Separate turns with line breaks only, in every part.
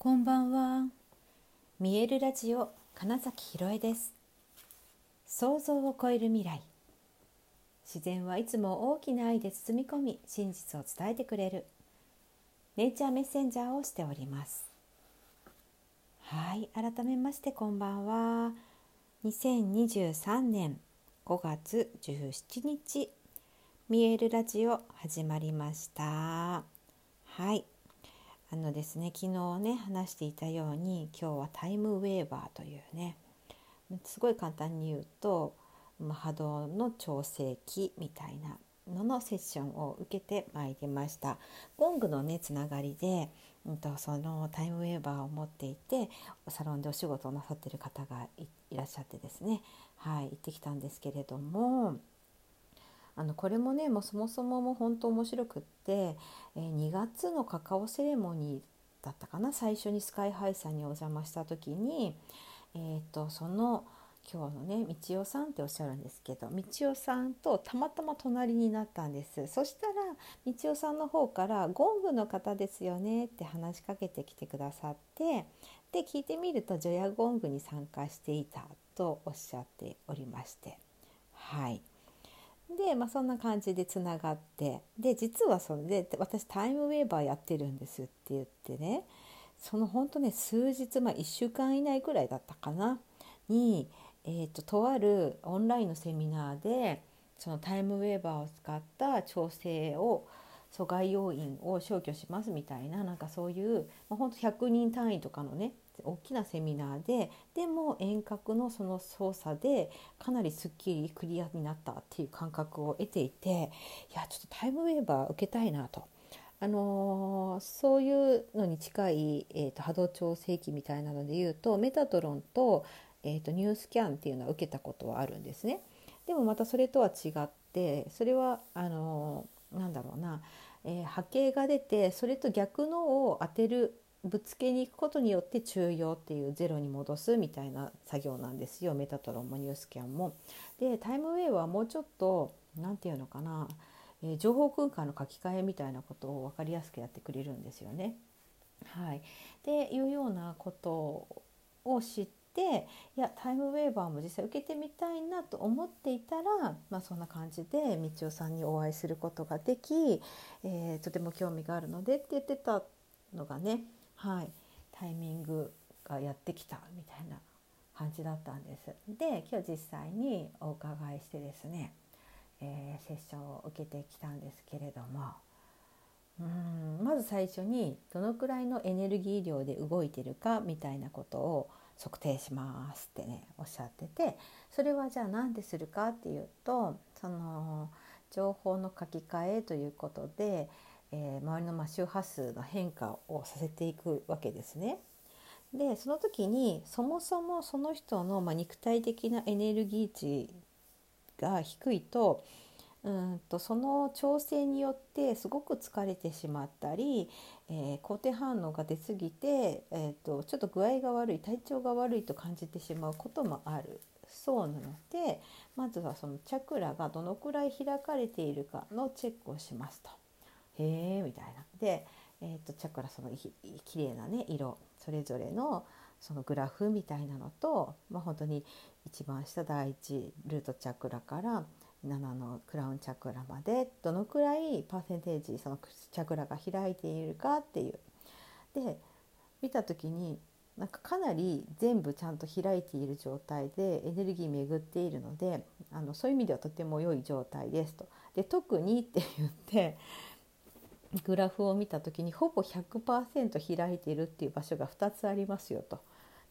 こんばんは。見えるラジオ金崎ひろえです。想像を超える未来。自然はいつも大きな愛で包み込み、真実を伝えてくれる。ネイチャーメッセンジャーをしております。はい、改めましてこんばんは。2023年5月17日、見えるラジオ始まりました。はい。あのですね昨日ね話していたように今日はタイムウェーバーというねすごい簡単に言うと、波動の調整器みたいなののセッションを受けてまいりました。ゴングのねつながりで、うんと、そのタイムウェーバーを持っていてサロンでお仕事をなさってる方がいらっしゃってですねはい行ってきたんですけれどもあのこれもねもうそもそもも本当面白くって、え、2月のカカオセレモニーだったかな最初にスカイハイさんにお邪魔した時に、えーと、その今日のね道代さんっておっしゃるんですけど道代さんとたまたま隣になったんですそしたら道代さんの方から「ゴングの方ですよね」って話しかけてきてくださってで聞いてみると除夜ゴングに参加していたとおっしゃっておりましてはい。で、まあ、そんな感じでつながってで実はそれで私タイムウェーバーやってるんですって言ってねその本当ね数日、まあ、1週間以内ぐらいだったかなに、えーと、とあるオンラインのセミナーでそのタイムウェーバーを使った調整を阻害要因を消去しますみたいななんかそういう、まあ、ほんと100人単位とかのね大きなセミナーででも遠隔のその操作でかなりすっきりクリアになったっていう感覚を得ていていやちょっとタイムウェーバー受けたいなと。あのー、そういうのに近い、えーと、波動調整器みたいなので言うとメタトロンと,、えーと、ニュースキャンっていうのは受けたことはあるんですね。でもまたそれとは違ってそれはあのー、なんだろうな、えー、波形が出てそれと逆のを当てるぶつけに行くことによって中庸っていうゼロに戻すみたいな作業なんですよメタトロンもニュースキャンも。でタイムウェイはもうちょっと何て言うのかな、えー、情報空間の書き換えみたいなことを分かりやすくやってくれるんですよね。はい、でいうようなことを知っていやタイムウェーバーも実際受けてみたいなと思っていたら、まあ、そんな感じで道代さんにお会いすることができ、えー、とても興味があるのでって言ってたのがねはい、タイミングがやってきたみたいな感じだったんです。で今日実際にお伺いしてですね、えー、セッションを受けてきたんですけれどもうんまず最初にどのくらいのエネルギー量で動いてるかみたいなことを測定しますってねおっしゃっててそれはじゃあ何でするかっていうとその情報の書き換えということで、えー、周りの周波数の変化をさせていくわけですね。でその時にそもそもその人の、ま、肉体的なエネルギー値が低いとうんとその調整によってすごく疲れてしまったり、えー、肯定反応が出過ぎて、えーと、ちょっと具合が悪い体調が悪いと感じてしまうこともあるそうなのでまずはそのチャクラがどのくらい開かれているかのチェックをしますと。へえみたいな。で、えーと、チャクラそのきれいなね色それぞれのそのグラフみたいなのと、まあ、本当に一番下第1ルートチャクラから7のクラウンチャクラまでどのくらいパーセンテージそのチャクラが開いているかっていう。で見た時になんかかなり全部ちゃんと開いている状態でエネルギー巡っているのであのそういう意味ではとても良い状態ですと。で特にって言ってグラフを見た時にほぼ100%開いているっていう場所が2つありますよと。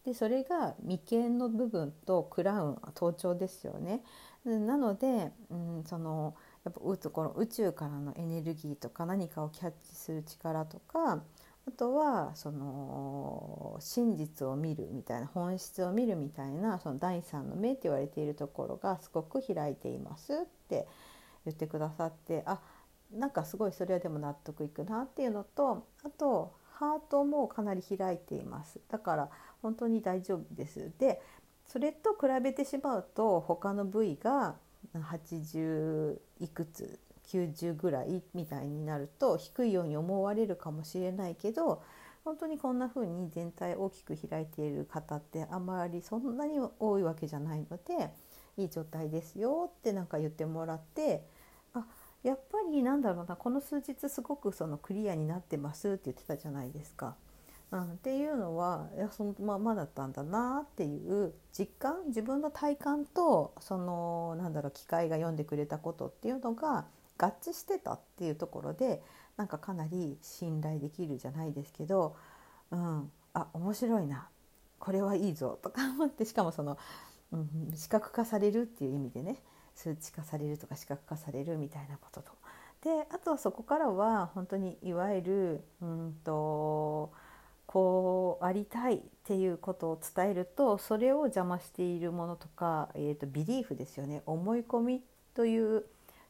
でそれが眉間の部分とクラウン頭頂ですよね。なので、うん、そのやっぱこの宇宙からのエネルギーとか何かをキャッチする力とかあとはその真実を見るみたいな本質を見るみたいなその第三の目って言われているところがすごく開いていますって言ってくださってあなんかすごいそれはでも納得いくなっていうのとあとハートもかなり開いています。だから本当に大丈夫です。でそれと比べてしまうと他の部位が80いくつ90ぐらいみたいになると低いように思われるかもしれないけど本当にこんな風に全体大きく開いている方ってあまりそんなに多いわけじゃないのでいい状態ですよってなんか言ってもらってあやっぱりなんだろうなこの数日すごくそのクリアになってますって言ってたじゃないですか。うん、っていうのはいやそのままだったんだなっていう実感自分の体感とそのなんだろう機械が読んでくれたことっていうのが合致してたっていうところでなんかかなり信頼できるじゃないですけど、うん、あ面白いなこれはいいぞとか思ってしかもその、視覚化されるっていう意味でね。数値化されるとか視覚化されるみたいなことと。であとはそこからは本当にいわゆるうんとこうありたいっていうことを伝えるとそれを邪魔しているものとか、えーと、ビリーフですよね。思い込みという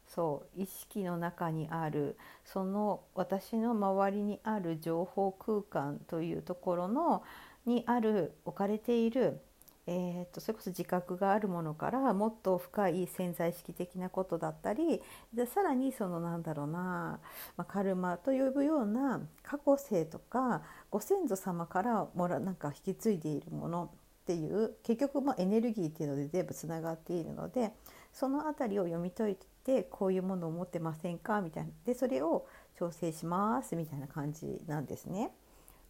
そう意識の中にあるその私の周りにある情報空間というところのにある置かれているえーと、それこそ自覚があるものからもっと深い潜在意識的なことだったりでさらにそのなんだろうな、まあ、カルマと呼ぶような過去性とかご先祖様からもらなんか引き継いでいるものっていう結局まエネルギーっていうので全部つながっているのでその辺りを読み解いてこういうものを持ってませんか？みたいなでそれを調整しますみたいな感じなんですね。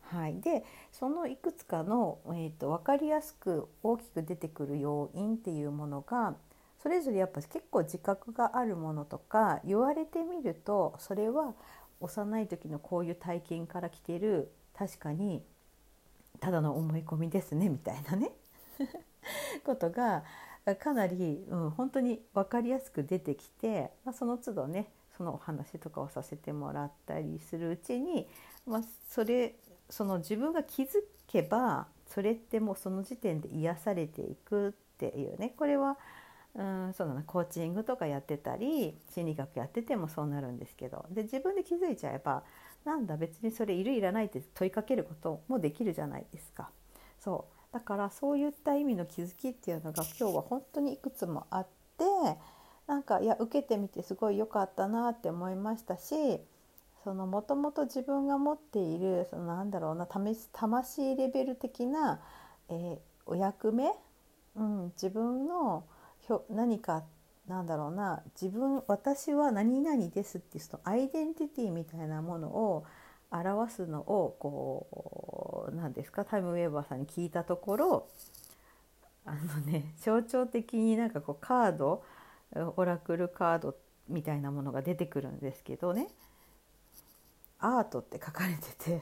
はい、でそのいくつかの、えーと、分かりやすく大きく出てくる要因っていうものがそれぞれやっぱ結構自覚があるものとか言われてみるとそれは幼い時のこういう体験から来てる確かにただの思い込みですねみたいなね。ことがかなり、うん、本当に分かりやすく出てきて、まあ、その都度ねそのお話とかをさせてもらったりするうちに、まあ、それその自分が気づけばそれってもうその時点で癒されていくっていうね。これはうんそうだな。コーチングとかやってたり心理学やっててもそうなるんですけど。で自分で気づいちゃえばなんだ別にそれいるいらないって問いかけることもできるじゃないですか。そう。だからそういった意味の気づきっていうのが今日は本当にいくつもあってなんかいや受けてみてすごい良かったなって思いましたしそのもともと自分が持っているそのなんだろうな魂レベル的な、えー、お役目、うん、自分のひょ何かなんだろうな自分私は何々ですっていうそのアイデンティティみたいなものを表すのをこう何ですか？タイムウェーバーさんに聞いたところあのね象徴的になんかこうカードオラクルカードみたいなものが出てくるんですけどね。アートって書かれてて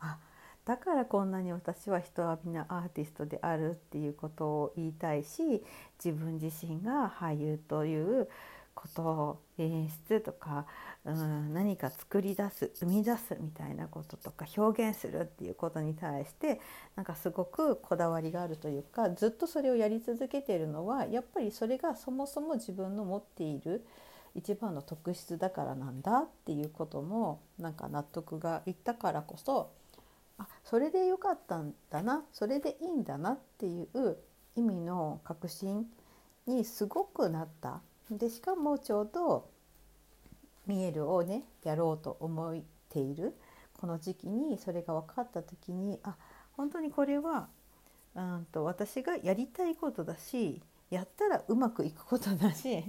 あだからこんなに私は人はみんなアーティストであるっていうことを言いたいし自分自身が俳優ということを演出とか、うん、何か作り出す生み出すみたいなこととか表現するっていうことに対してなんかすごくこだわりがあるというかずっとそれをやり続けているのはやっぱりそれがそもそも自分の持っている一番の特質だからなんだっていうこともなんか納得がいったからこそあそれでよかったんだなそれでいいんだなっていう意味の確信にすごくなった。でしかもちょうど見えるをねやろうと思っているこの時期にそれが分かった時にあ本当にこれはうんと私がやりたいことだしやったらうまくいくことだし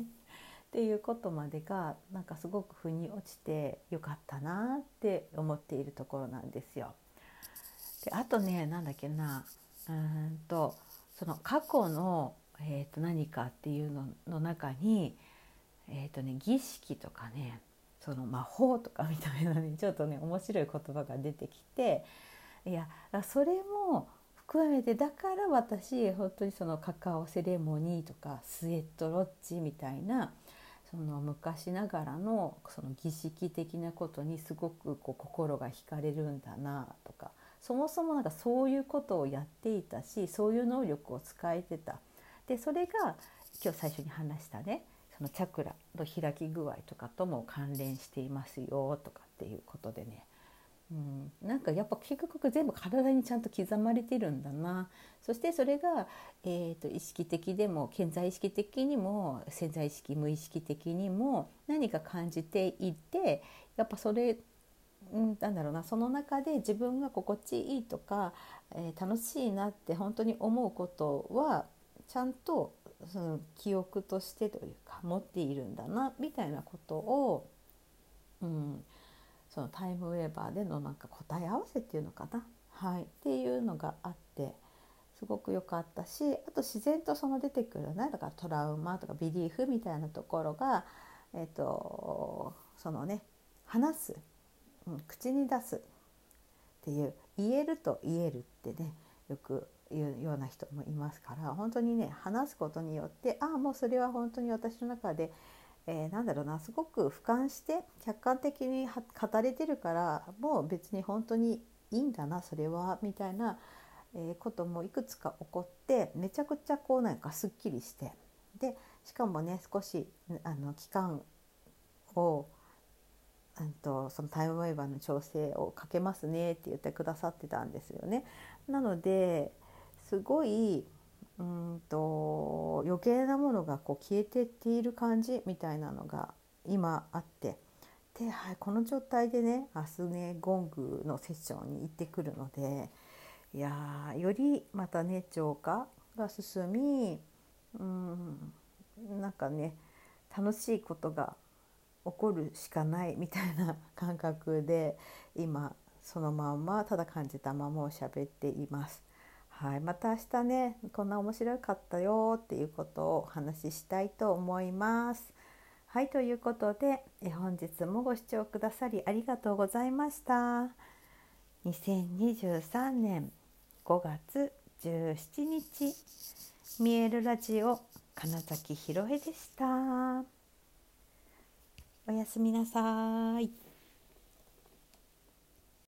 っていうことまでがなんかすごく腑に落ちてよかったなって思っているところなんですよ。であとねなんだっけなうんとその過去の、えー、と何かっていうのの中に、えーとね、儀式とかねその魔法とかみたいなね ちょっとね面白い言葉が出てきていやそれも含めてだから私本当にそのカカオセレモニーとかスウェットロッジみたいなその昔ながらのその儀式的なことにすごくこう心が惹かれるんだなとかそもそもなんかそういうことをやっていたしそういう能力を使えてた。でそれが今日最初に話したねそのチャクラの開き具合とかとも関連していますよとかっていうことでね。うん、なんかやっぱ結局全部体にちゃんと刻まれてるんだな。そしてそれが、えーと、意識的でも潜在意識的にも潜在意識無意識的にも何か感じていてやっぱそれうん、なんだろうな。その中で自分が心地いいとか、えー、楽しいなって本当に思うことはちゃんとその記憶としてというか持っているんだなみたいなことを、うん、そのタイムウェーバーでのなんか答え合わせっていうのかな、はい、っていうのがあってすごく良かったしあと自然とその出てくるねだからトラウマとかビリーフみたいなところが、えーと、そのね話す、うん、口に出すっていう言えると言えるってねよく言うような人もいますから本当にね話すことによってああもうそれは本当に私の中で、えー、なんだろうなすごく俯瞰して客観的に語れてるからもう別に本当にいいんだなそれはみたいな、え、こともいくつか起こってめちゃくちゃこうなんかすっきりしてでしかもね少しあの期間をとそのタイムウェーバーの調整をかけますねって言ってくださってたんですよね。なのですごいうんと余計なものがこう消えてっている感じみたいなのが今あってで、はい、この状態でね明日ねゴングのセッションに行ってくるのでいやよりまたね浄化が進みうんなんかね楽しいことが起こるしかないみたいな感覚で今そのまんまただ感じたままを喋っています。はい、また明日ねこんな面白かったよっていうことをお話ししたいと思います。はいということでえ本日もご視聴くださりありがとうございました。2023年5月17日見えるラジオ金崎ひろえでした。おやすみなさい。